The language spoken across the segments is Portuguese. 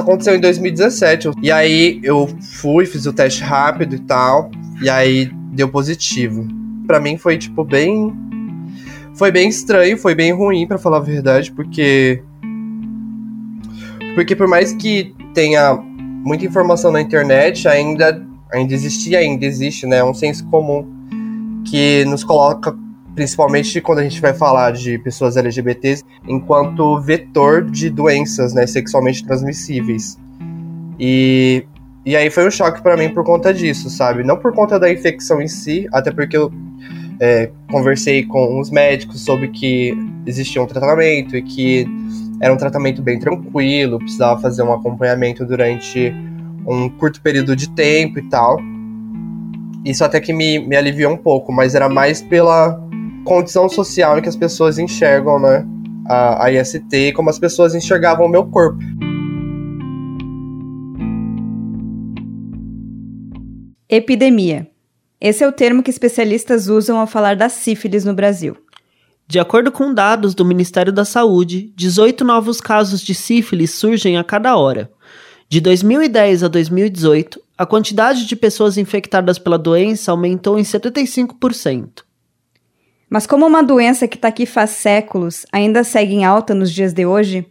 Isso aconteceu em 2017. E aí eu fui, fiz o teste rápido e tal. E aí deu positivo. Para mim foi tipo bem foi bem estranho, foi bem ruim para falar a verdade, porque porque por mais que tenha muita informação na internet, ainda ainda existia, ainda existe, né, um senso comum que nos coloca principalmente quando a gente vai falar de pessoas LGBTs, enquanto vetor de doenças né, sexualmente transmissíveis. E, e aí foi um choque para mim por conta disso, sabe? Não por conta da infecção em si, até porque eu é, conversei com os médicos sobre que existia um tratamento e que era um tratamento bem tranquilo, precisava fazer um acompanhamento durante um curto período de tempo e tal. Isso até que me, me aliviou um pouco, mas era mais pela condição social em que as pessoas enxergam, né? A, a IST, como as pessoas enxergavam o meu corpo. Epidemia. Esse é o termo que especialistas usam ao falar da sífilis no Brasil. De acordo com dados do Ministério da Saúde, 18 novos casos de sífilis surgem a cada hora. De 2010 a 2018, a quantidade de pessoas infectadas pela doença aumentou em 75%. Mas como uma doença que está aqui faz séculos ainda segue em alta nos dias de hoje,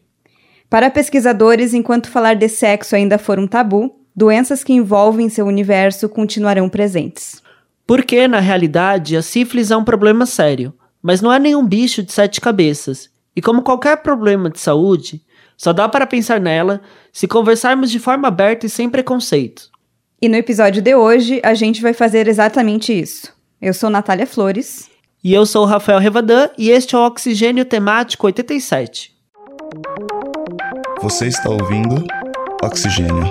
para pesquisadores, enquanto falar de sexo ainda for um tabu, doenças que envolvem seu universo continuarão presentes. Porque, na realidade, a sífilis é um problema sério, mas não é nenhum bicho de sete cabeças. E como qualquer problema de saúde, só dá para pensar nela se conversarmos de forma aberta e sem preconceito. E no episódio de hoje, a gente vai fazer exatamente isso. Eu sou Natália Flores. E eu sou o Rafael Revadan e este é o Oxigênio Temático 87. Você está ouvindo Oxigênio.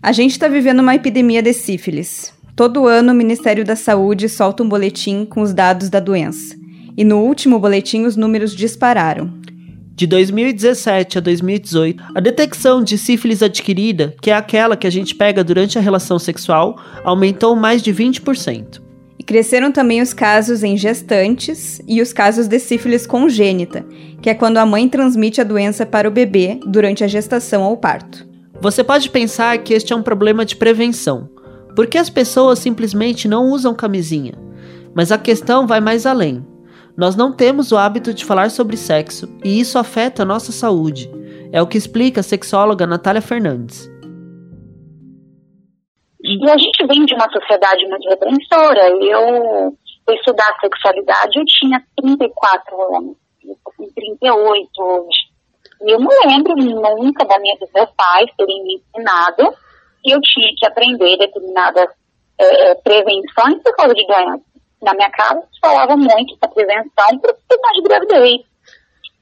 A gente está vivendo uma epidemia de sífilis. Todo ano o Ministério da Saúde solta um boletim com os dados da doença. E no último boletim os números dispararam. De 2017 a 2018, a detecção de sífilis adquirida, que é aquela que a gente pega durante a relação sexual, aumentou mais de 20%. E cresceram também os casos em gestantes e os casos de sífilis congênita, que é quando a mãe transmite a doença para o bebê durante a gestação ou parto. Você pode pensar que este é um problema de prevenção, porque as pessoas simplesmente não usam camisinha. Mas a questão vai mais além. Nós não temos o hábito de falar sobre sexo e isso afeta a nossa saúde. É o que explica a sexóloga Natália Fernandes. E a gente vem de uma sociedade muito repressora. Eu fui estudar sexualidade, eu tinha 34 anos, eu com 38 hoje. E eu não lembro nunca da minha, dos meus pais terem me ensinado que eu tinha que aprender determinadas é, prevenções por causa de doenças na minha casa se falava muito da prevenção para de gravidez.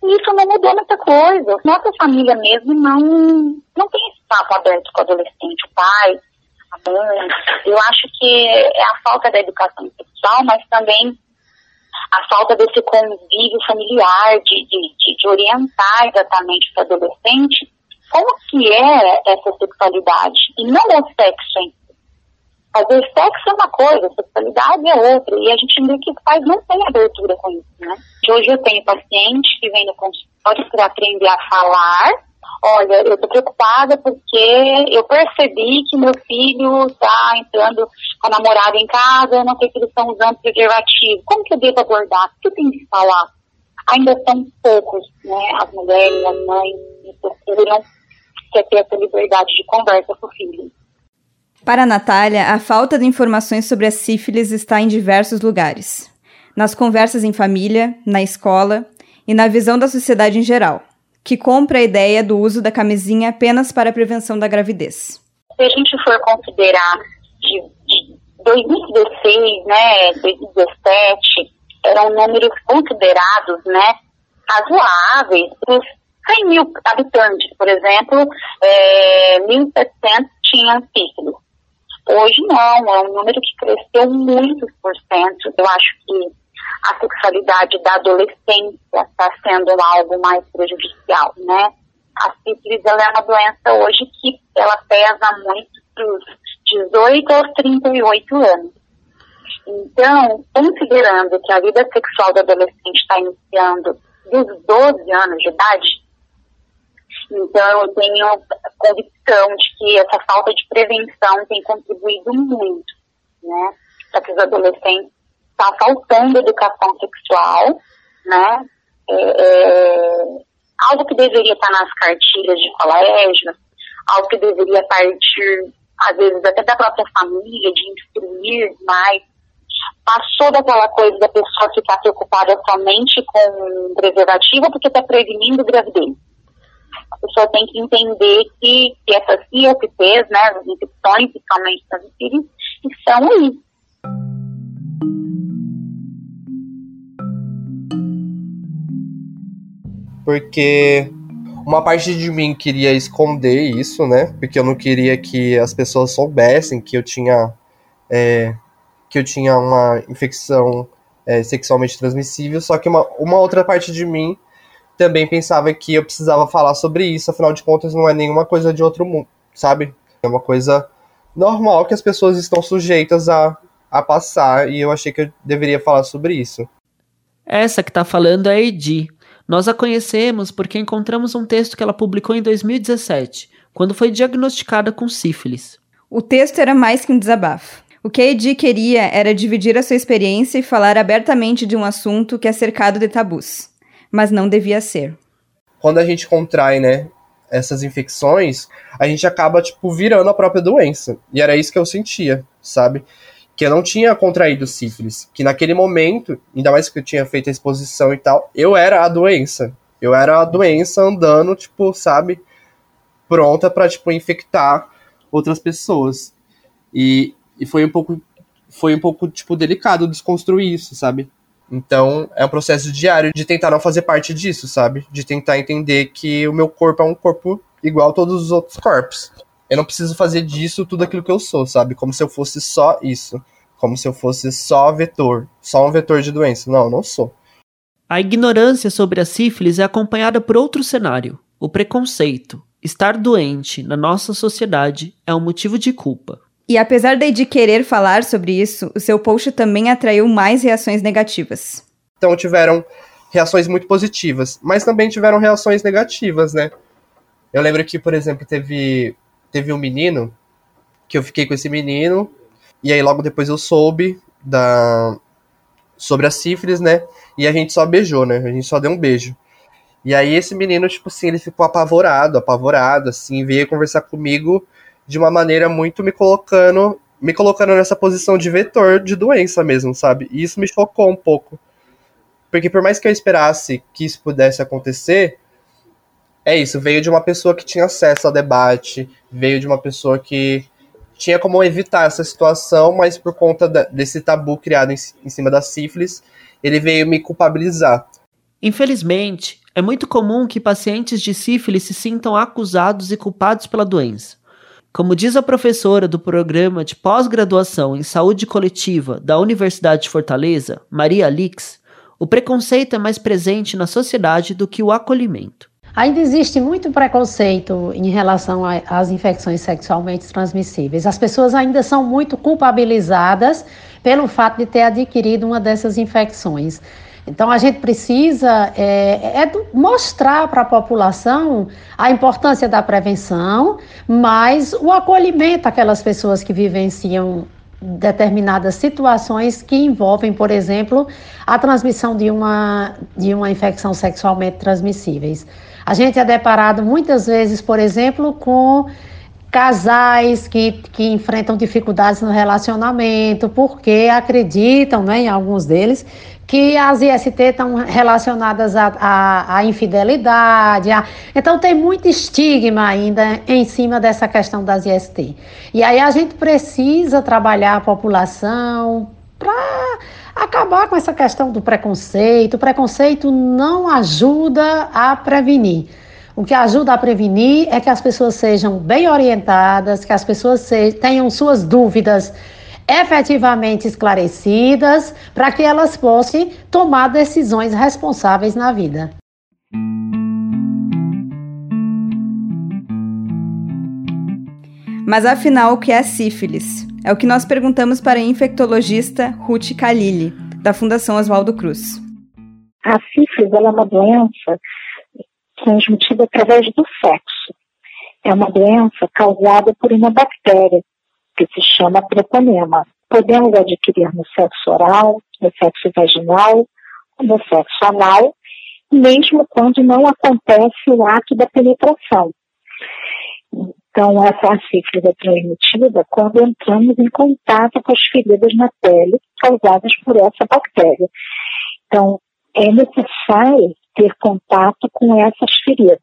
E isso não mudou muita coisa. Nossa família mesmo não, não tem esse papo aberto com o adolescente, o pai, a mãe. Eu acho que é a falta da educação sexual, mas também a falta desse convívio familiar, de, de, de, orientar exatamente o adolescente como que é essa sexualidade, e não o sexo em Fazer sexo é uma coisa, sexualidade é outra. E a gente vê que pais não têm abertura com isso, né? Hoje eu tenho pacientes que vêm no consultório para aprender a falar. Olha, eu tô preocupada porque eu percebi que meu filho está entrando com a namorada em casa, eu não sei se eles estão usando preservativo. Como que eu devo abordar? O que eu tenho que falar? Ainda são poucos, né? As mulheres, as mães me procuram ter essa liberdade de conversa com o filho. Para a Natália, a falta de informações sobre a sífilis está em diversos lugares. Nas conversas em família, na escola e na visão da sociedade em geral, que compra a ideia do uso da camisinha apenas para a prevenção da gravidez. Se a gente for considerar de, de 2016, né, 2017, eram números considerados, né, razoáveis para os 100 mil habitantes, por exemplo, é, 1.700 tinham sífilis. Hoje não, é um número que cresceu muitos por cento. Eu acho que a sexualidade da adolescência está sendo algo mais prejudicial, né? A sífilis é uma doença hoje que ela pesa muito dos 18 aos 38 anos. Então, considerando que a vida sexual do adolescente está iniciando dos 12 anos de idade, então eu tenho convicção de que essa falta de prevenção tem contribuído muito, né, para que os adolescentes está faltando educação sexual, né, é, é, algo que deveria estar nas cartilhas de colégio, algo que deveria partir, às vezes, até da própria família, de instruir mais. Passou daquela coisa da pessoa ficar preocupada somente com preservativa porque está prevenindo gravidez. A pessoa tem que entender que, que essas ISTs, né, as infecções, principalmente transmissíveis, estão aí. Porque uma parte de mim queria esconder isso, né? Porque eu não queria que as pessoas soubessem que eu tinha é, que eu tinha uma infecção é, sexualmente transmissível. Só que uma, uma outra parte de mim também pensava que eu precisava falar sobre isso. Afinal de contas, não é nenhuma coisa de outro mundo, sabe? É uma coisa normal que as pessoas estão sujeitas a, a passar. E eu achei que eu deveria falar sobre isso. Essa que tá falando é a Edi, nós a conhecemos porque encontramos um texto que ela publicou em 2017, quando foi diagnosticada com sífilis. O texto era mais que um desabafo. O que a Edi queria era dividir a sua experiência e falar abertamente de um assunto que é cercado de tabus, mas não devia ser. Quando a gente contrai, né, essas infecções, a gente acaba tipo virando a própria doença. E era isso que eu sentia, sabe? que eu não tinha contraído sífilis, que naquele momento, ainda mais que eu tinha feito a exposição e tal, eu era a doença. Eu era a doença andando, tipo, sabe, pronta para tipo infectar outras pessoas. E, e foi um pouco foi um pouco tipo delicado desconstruir isso, sabe? Então, é um processo diário de tentar não fazer parte disso, sabe? De tentar entender que o meu corpo é um corpo igual a todos os outros corpos eu não preciso fazer disso tudo aquilo que eu sou, sabe? Como se eu fosse só isso. Como se eu fosse só vetor, só um vetor de doença. Não, eu não sou. A ignorância sobre a sífilis é acompanhada por outro cenário: o preconceito. Estar doente na nossa sociedade é um motivo de culpa. E apesar de querer falar sobre isso, o seu post também atraiu mais reações negativas. Então tiveram reações muito positivas, mas também tiveram reações negativas, né? Eu lembro que, por exemplo, teve teve um menino que eu fiquei com esse menino e aí logo depois eu soube da sobre a sífilis, né? E a gente só beijou, né? A gente só deu um beijo. E aí esse menino, tipo assim, ele ficou apavorado, apavorado, assim, veio conversar comigo de uma maneira muito me colocando, me colocando nessa posição de vetor de doença mesmo, sabe? E isso me chocou um pouco. Porque por mais que eu esperasse que isso pudesse acontecer, é isso, veio de uma pessoa que tinha acesso ao debate, veio de uma pessoa que tinha como evitar essa situação, mas por conta desse tabu criado em, em cima da sífilis, ele veio me culpabilizar. Infelizmente, é muito comum que pacientes de sífilis se sintam acusados e culpados pela doença. Como diz a professora do programa de pós-graduação em saúde coletiva da Universidade de Fortaleza, Maria Alix, o preconceito é mais presente na sociedade do que o acolhimento. Ainda existe muito preconceito em relação às infecções sexualmente transmissíveis. As pessoas ainda são muito culpabilizadas pelo fato de ter adquirido uma dessas infecções. Então, a gente precisa é, é mostrar para a população a importância da prevenção, mas o acolhimento àquelas pessoas que vivenciam determinadas situações que envolvem, por exemplo, a transmissão de uma, de uma infecção sexualmente transmissíveis. A gente é deparado muitas vezes, por exemplo, com casais que, que enfrentam dificuldades no relacionamento, porque acreditam, né, em alguns deles, que as IST estão relacionadas à infidelidade. Então, tem muito estigma ainda em cima dessa questão das IST. E aí a gente precisa trabalhar a população para acabar com essa questão do preconceito. O preconceito não ajuda a prevenir. O que ajuda a prevenir é que as pessoas sejam bem orientadas, que as pessoas tenham suas dúvidas efetivamente esclarecidas, para que elas possam tomar decisões responsáveis na vida. Mas afinal, o que é sífilis? É o que nós perguntamos para a infectologista Ruth Kalili, da Fundação Oswaldo Cruz. A sífilis é uma doença transmitida através do sexo. É uma doença causada por uma bactéria que se chama treponema. Podemos adquirir no sexo oral, no sexo vaginal, no sexo anal, mesmo quando não acontece o ato da penetração. Então, essa sífilis é transmitida quando entramos em contato com as feridas na pele causadas por essa bactéria. Então, é necessário ter contato com essas feridas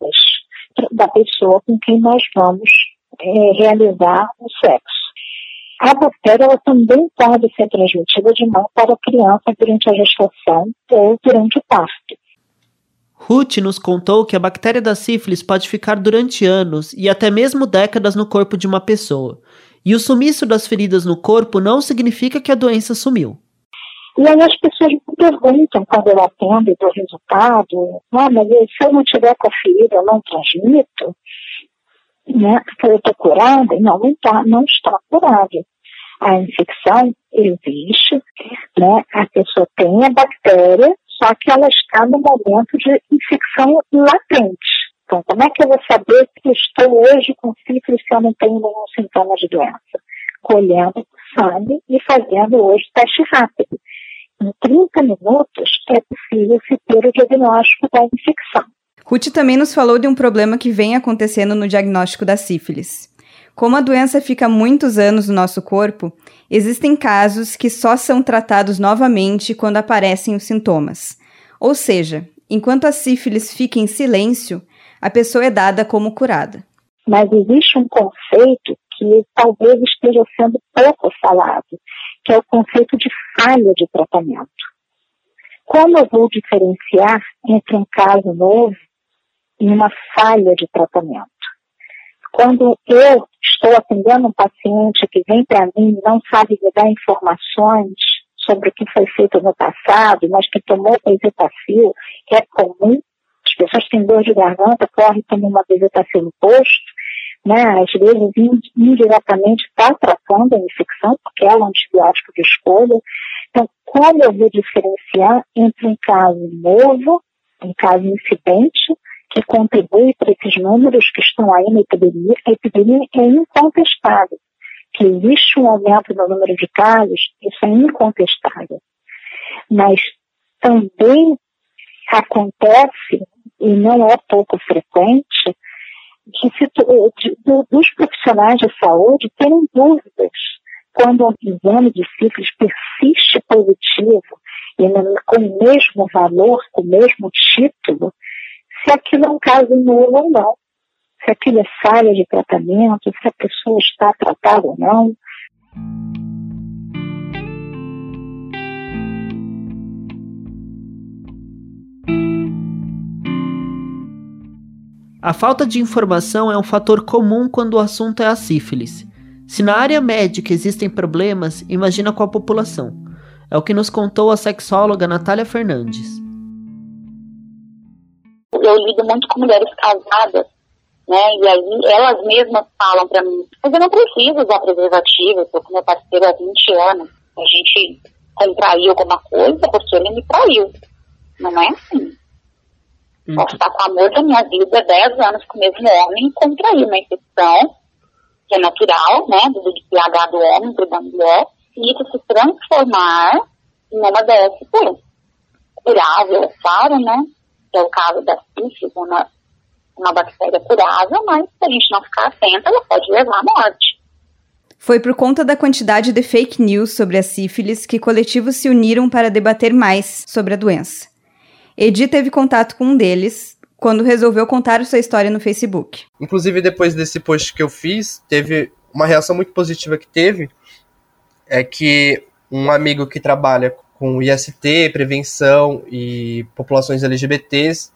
da pessoa com quem nós vamos é, realizar o sexo. A bactéria ela também pode ser transmitida de mão para a criança durante a gestação ou durante o parto. Ruth nos contou que a bactéria da sífilis pode ficar durante anos e até mesmo décadas no corpo de uma pessoa. E o sumiço das feridas no corpo não significa que a doença sumiu. E aí as pessoas me perguntam quando eu atendo dou resultado, ah, mas se eu não tiver com a ferida, eu não transmito, né? Porque eu estou curada? Não, não, tá, não está curada. A infecção existe, né? A pessoa tem a bactéria, só que ela está no momento de infecção latente. Então, como é que eu vou saber que estou hoje com sífilis se eu não tenho nenhum sintoma de doença? Colhendo sangue e fazendo hoje teste rápido. Em 30 minutos é possível se ter o diagnóstico da infecção. Ruth também nos falou de um problema que vem acontecendo no diagnóstico da sífilis. Como a doença fica muitos anos no nosso corpo, existem casos que só são tratados novamente quando aparecem os sintomas. Ou seja, enquanto a sífilis fica em silêncio, a pessoa é dada como curada. Mas existe um conceito que talvez esteja sendo pouco falado, que é o conceito de falha de tratamento. Como eu vou diferenciar entre um caso novo e uma falha de tratamento? Quando eu estou atendendo um paciente que vem para mim e não sabe me dar informações sobre o que foi feito no passado, mas que tomou bezetacil, que é comum, as pessoas têm dor de garganta, correm tomam uma bezetacil no posto, né, às vezes indiretamente está tratando a infecção, porque é um antibiótico de escolha. Então, como eu vou diferenciar entre um caso novo, um caso incidente, que contribui para esses números que estão aí na epidemia, a epidemia é incontestável. Que existe um aumento no número de casos, isso é incontestável. Mas também acontece, e não é pouco frequente, de, de, dos profissionais de saúde terem dúvidas quando um exame de sífilis persiste positivo e com o mesmo valor, com o mesmo título, se aquilo é um caso novo ou não, se aquilo é falha de tratamento, se a pessoa está tratada ou não. A falta de informação é um fator comum quando o assunto é a sífilis. Se na área médica existem problemas, imagina com a população. É o que nos contou a sexóloga Natália Fernandes eu lido muito com mulheres casadas, né? E aí elas mesmas falam para mim, mas eu não preciso usar preservativo, eu tô com meu parceiro há 20 anos. A gente contraiu alguma coisa porque ele me traiu. Não é assim. Hum. Posso estar com o amor da minha vida 10 anos com o mesmo homem e contrair uma infecção, que é natural, né? Do pH do homem pro da mulher, e isso se transformar em uma DSP. Curável, é claro, né? Que é o caso da sífilis, uma, uma bactéria curável, mas se a gente não ficar atenta, ela pode levar à morte. Foi por conta da quantidade de fake news sobre a sífilis que coletivos se uniram para debater mais sobre a doença. Edi teve contato com um deles quando resolveu contar sua história no Facebook. Inclusive, depois desse post que eu fiz, teve uma reação muito positiva que teve, é que um amigo que trabalha com IST, prevenção e populações LGBTs,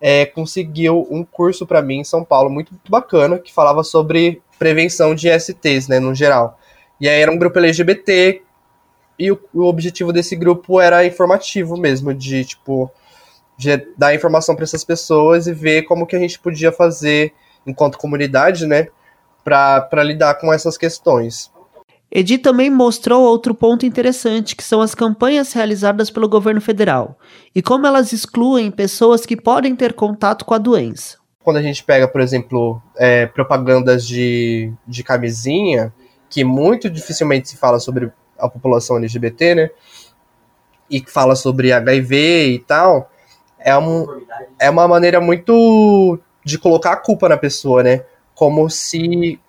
é, conseguiu um curso para mim em São Paulo muito, muito, bacana que falava sobre prevenção de ISTs, né, no geral. E aí era um grupo LGBT e o, o objetivo desse grupo era informativo mesmo, de tipo de dar informação para essas pessoas e ver como que a gente podia fazer enquanto comunidade, né, para lidar com essas questões. Edi também mostrou outro ponto interessante, que são as campanhas realizadas pelo governo federal e como elas excluem pessoas que podem ter contato com a doença. Quando a gente pega, por exemplo, é, propagandas de, de camisinha, que muito dificilmente se fala sobre a população LGBT, né? E que fala sobre HIV e tal, é, um, é uma maneira muito de colocar a culpa na pessoa, né? Como se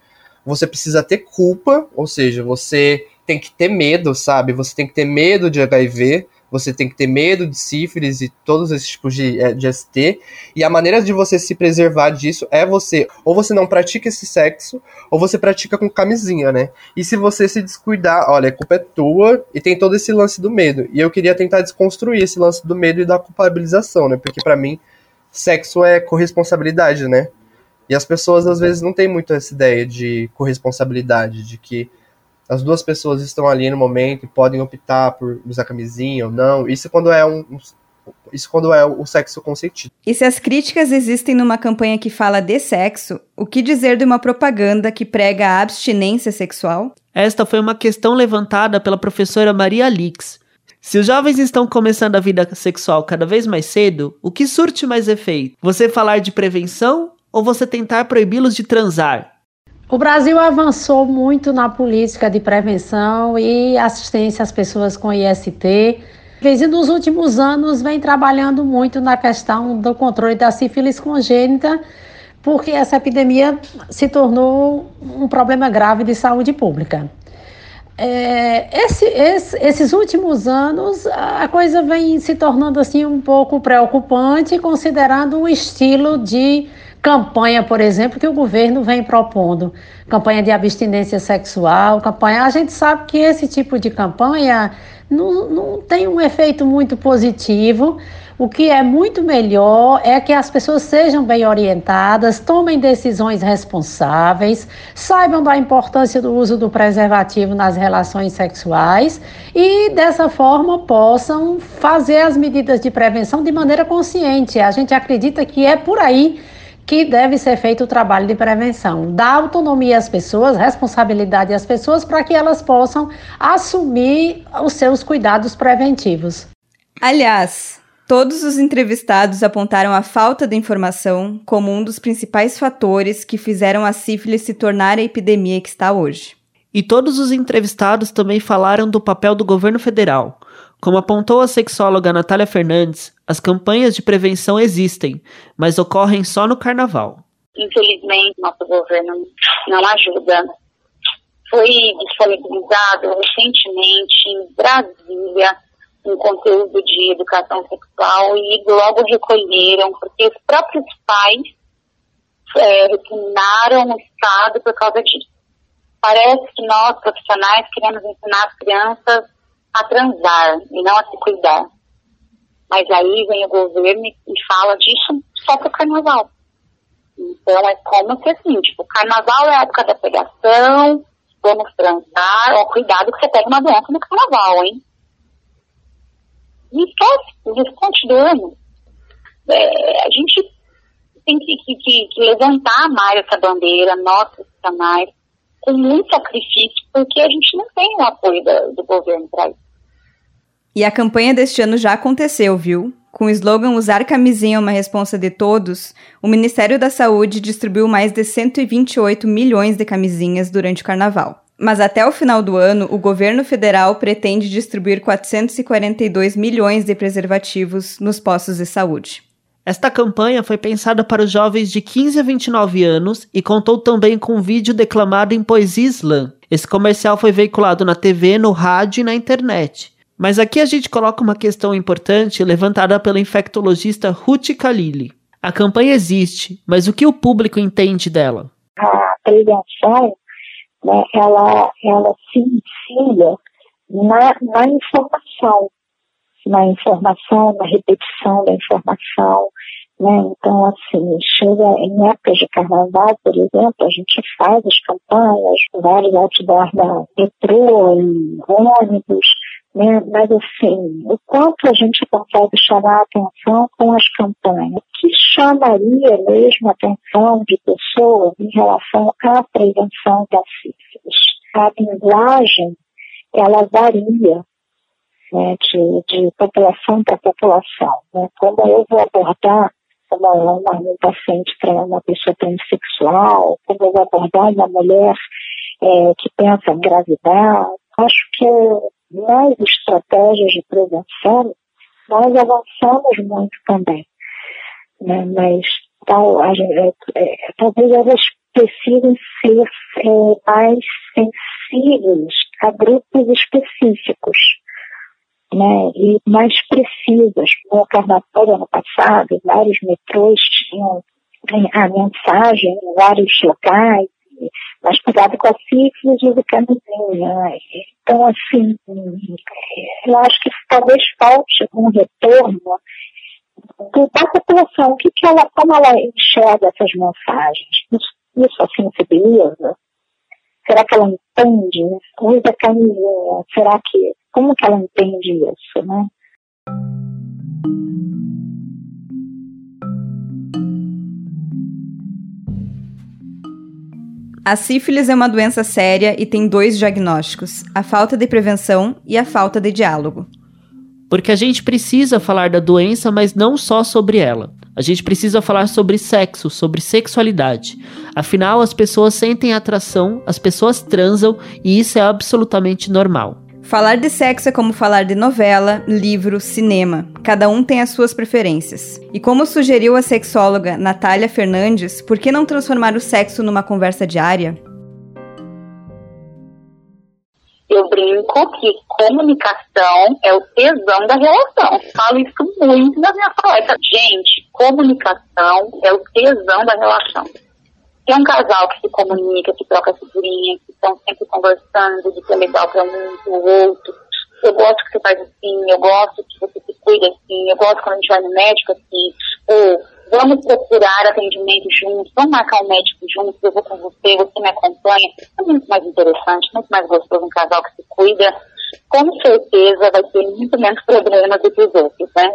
você precisa ter culpa, ou seja, você tem que ter medo, sabe? Você tem que ter medo de HIV, você tem que ter medo de sífilis e todos esses tipos de, eh, de ST. E a maneira de você se preservar disso é você, ou você não pratica esse sexo, ou você pratica com camisinha, né? E se você se descuidar, olha, a culpa é tua, e tem todo esse lance do medo. E eu queria tentar desconstruir esse lance do medo e da culpabilização, né? Porque para mim, sexo é corresponsabilidade, né? E as pessoas às vezes não têm muito essa ideia de corresponsabilidade, de que as duas pessoas estão ali no momento e podem optar por usar camisinha ou não. Isso quando é um, isso quando é o sexo consentido. E se as críticas existem numa campanha que fala de sexo, o que dizer de uma propaganda que prega a abstinência sexual? Esta foi uma questão levantada pela professora Maria Alix. Se os jovens estão começando a vida sexual cada vez mais cedo, o que surte mais efeito? Você falar de prevenção ou você tentar proibi-los de transar? O Brasil avançou muito na política de prevenção e assistência às pessoas com IST. E nos últimos anos vem trabalhando muito na questão do controle da sífilis congênita, porque essa epidemia se tornou um problema grave de saúde pública. É, esse, esse, esses últimos anos a coisa vem se tornando assim um pouco preocupante, considerando o estilo de campanha, por exemplo, que o governo vem propondo, campanha de abstinência sexual, campanha. A gente sabe que esse tipo de campanha não, não tem um efeito muito positivo. O que é muito melhor é que as pessoas sejam bem orientadas, tomem decisões responsáveis, saibam da importância do uso do preservativo nas relações sexuais e, dessa forma, possam fazer as medidas de prevenção de maneira consciente. A gente acredita que é por aí que deve ser feito o trabalho de prevenção. Dar autonomia às pessoas, responsabilidade às pessoas para que elas possam assumir os seus cuidados preventivos. Aliás, todos os entrevistados apontaram a falta de informação como um dos principais fatores que fizeram a sífilis se tornar a epidemia que está hoje. E todos os entrevistados também falaram do papel do governo federal. Como apontou a sexóloga Natália Fernandes, as campanhas de prevenção existem, mas ocorrem só no carnaval. Infelizmente, nosso governo não ajuda. Foi disponibilizado recentemente em Brasília um conteúdo de educação sexual e logo recolheram, porque os próprios pais é, o Estado por causa disso. Parece que nós, profissionais, queremos ensinar as crianças a transar e não a se cuidar. Mas aí vem o governo e fala disso só para o carnaval. Então é como se assim, tipo, carnaval é a época da pegação, vamos transar, ó, cuidado que você pega uma doença no carnaval, hein? E esquece, descontinuando. É, a gente tem que, que, que, levantar mais essa bandeira, nós profissionais, com muito sacrifício, porque a gente não tem o apoio do, do governo para isso. E a campanha deste ano já aconteceu, viu? Com o slogan Usar camisinha é uma responsa de todos, o Ministério da Saúde distribuiu mais de 128 milhões de camisinhas durante o carnaval. Mas até o final do ano, o governo federal pretende distribuir 442 milhões de preservativos nos postos de saúde. Esta campanha foi pensada para os jovens de 15 a 29 anos e contou também com um vídeo declamado em poesia slam. Esse comercial foi veiculado na TV, no rádio e na internet. Mas aqui a gente coloca uma questão importante levantada pela infectologista Ruth Kalili. A campanha existe, mas o que o público entende dela? A prevenção, né, ela, ela se ensina na, na informação, na informação, na repetição da informação, né? Então, assim, chega em épocas de carnaval, por exemplo, a gente faz as campanhas, vários outdoors da metrô, ônibus, né? Mas, assim, o quanto a gente consegue chamar a atenção com as campanhas? O que chamaria mesmo a atenção de pessoas em relação à prevenção da sífilis? a linguagem ela varia né, de, de população para população. Né? Como eu vou abordar uma, uma, um paciente para uma pessoa transexual, como eu vou abordar uma mulher é, que pensa em engravidar. Acho que nas estratégias de prevenção nós avançamos muito também. Né? Mas tal, a, é, é, talvez elas precisem ser é, mais sensíveis a grupos específicos né, e mais precisas. No carnaval do ano passado, vários metrôs tinham a mensagem em vários locais, mas cuidado com a sífilis e o camisinha. Né? Então, assim, eu acho que talvez falte um retorno da população, o que, que ela, como ela enxerga essas mensagens. Isso, isso a sensibiliza? Será que ela entende? Usa camisinha? Será que como que ela entende isso, né? A sífilis é uma doença séria e tem dois diagnósticos: a falta de prevenção e a falta de diálogo. Porque a gente precisa falar da doença, mas não só sobre ela. A gente precisa falar sobre sexo, sobre sexualidade. Afinal, as pessoas sentem atração, as pessoas transam e isso é absolutamente normal. Falar de sexo é como falar de novela, livro, cinema. Cada um tem as suas preferências. E como sugeriu a sexóloga Natália Fernandes, por que não transformar o sexo numa conversa diária? Eu brinco que comunicação é o tesão da relação. Falo isso muito nas minhas palestras. Gente, comunicação é o tesão da relação é um casal que se comunica, que troca figurinha, que estão sempre conversando de que é legal para um para o outro. Eu gosto que você faz assim, eu gosto que você se cuida assim, eu gosto quando a gente vai no médico assim, ou vamos procurar atendimento juntos, vamos marcar um médico juntos, eu vou com você, você me acompanha. É muito mais interessante, muito mais gostoso um casal que se cuida. Com certeza vai ter muito menos problemas do que os outros, né?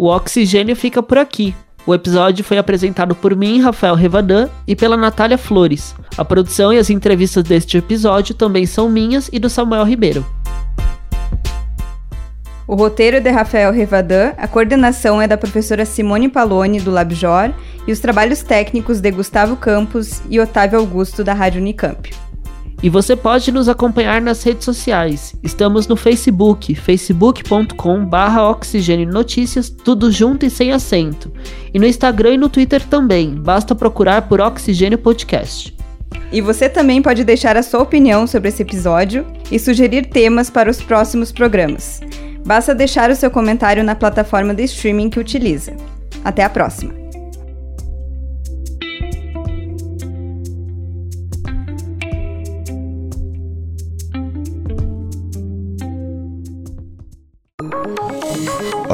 O Oxigênio fica por aqui. O episódio foi apresentado por mim, Rafael Revadan, e pela Natália Flores. A produção e as entrevistas deste episódio também são minhas e do Samuel Ribeiro. O roteiro é de Rafael Revadan, a coordenação é da professora Simone Paloni, do LabJOR, e os trabalhos técnicos de Gustavo Campos e Otávio Augusto, da Rádio Unicamp. E você pode nos acompanhar nas redes sociais. Estamos no Facebook, facebook.com/barra Oxigênio Notícias, tudo junto e sem acento. E no Instagram e no Twitter também, basta procurar por Oxigênio Podcast. E você também pode deixar a sua opinião sobre esse episódio e sugerir temas para os próximos programas. Basta deixar o seu comentário na plataforma de streaming que utiliza. Até a próxima!